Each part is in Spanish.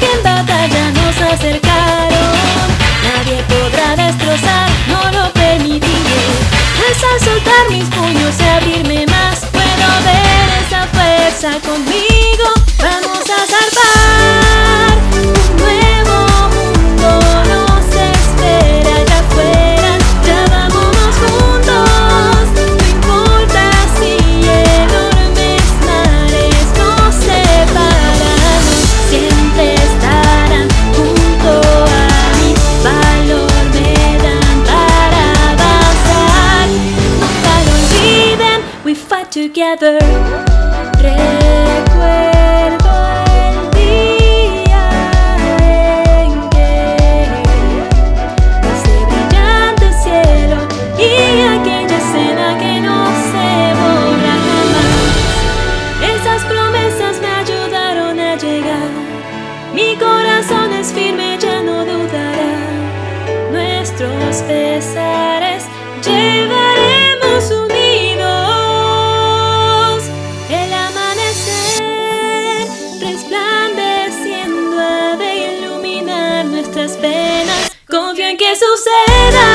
que en batalla nos acercaron. Nadie podrá destrozar, no lo permitiré. Es al soltar mis puños y abrirme más, puedo ver esa fuerza conmigo. Together. Recuerdo el día en que ese brillante cielo y aquella escena que no se borra jamás. Esas promesas me ayudaron a llegar. Mi corazón es firme, ya no dudará. Nuestros pesares llevaremos Confío en que suceda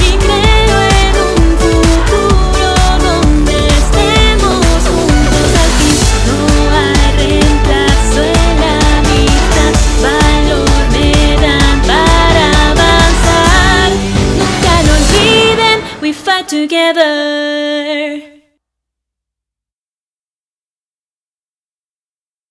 y creo en un futuro donde estemos juntos al fin. No hay reemplazo en la amistad, valor me dan para avanzar. Nunca lo olviden, we fight together.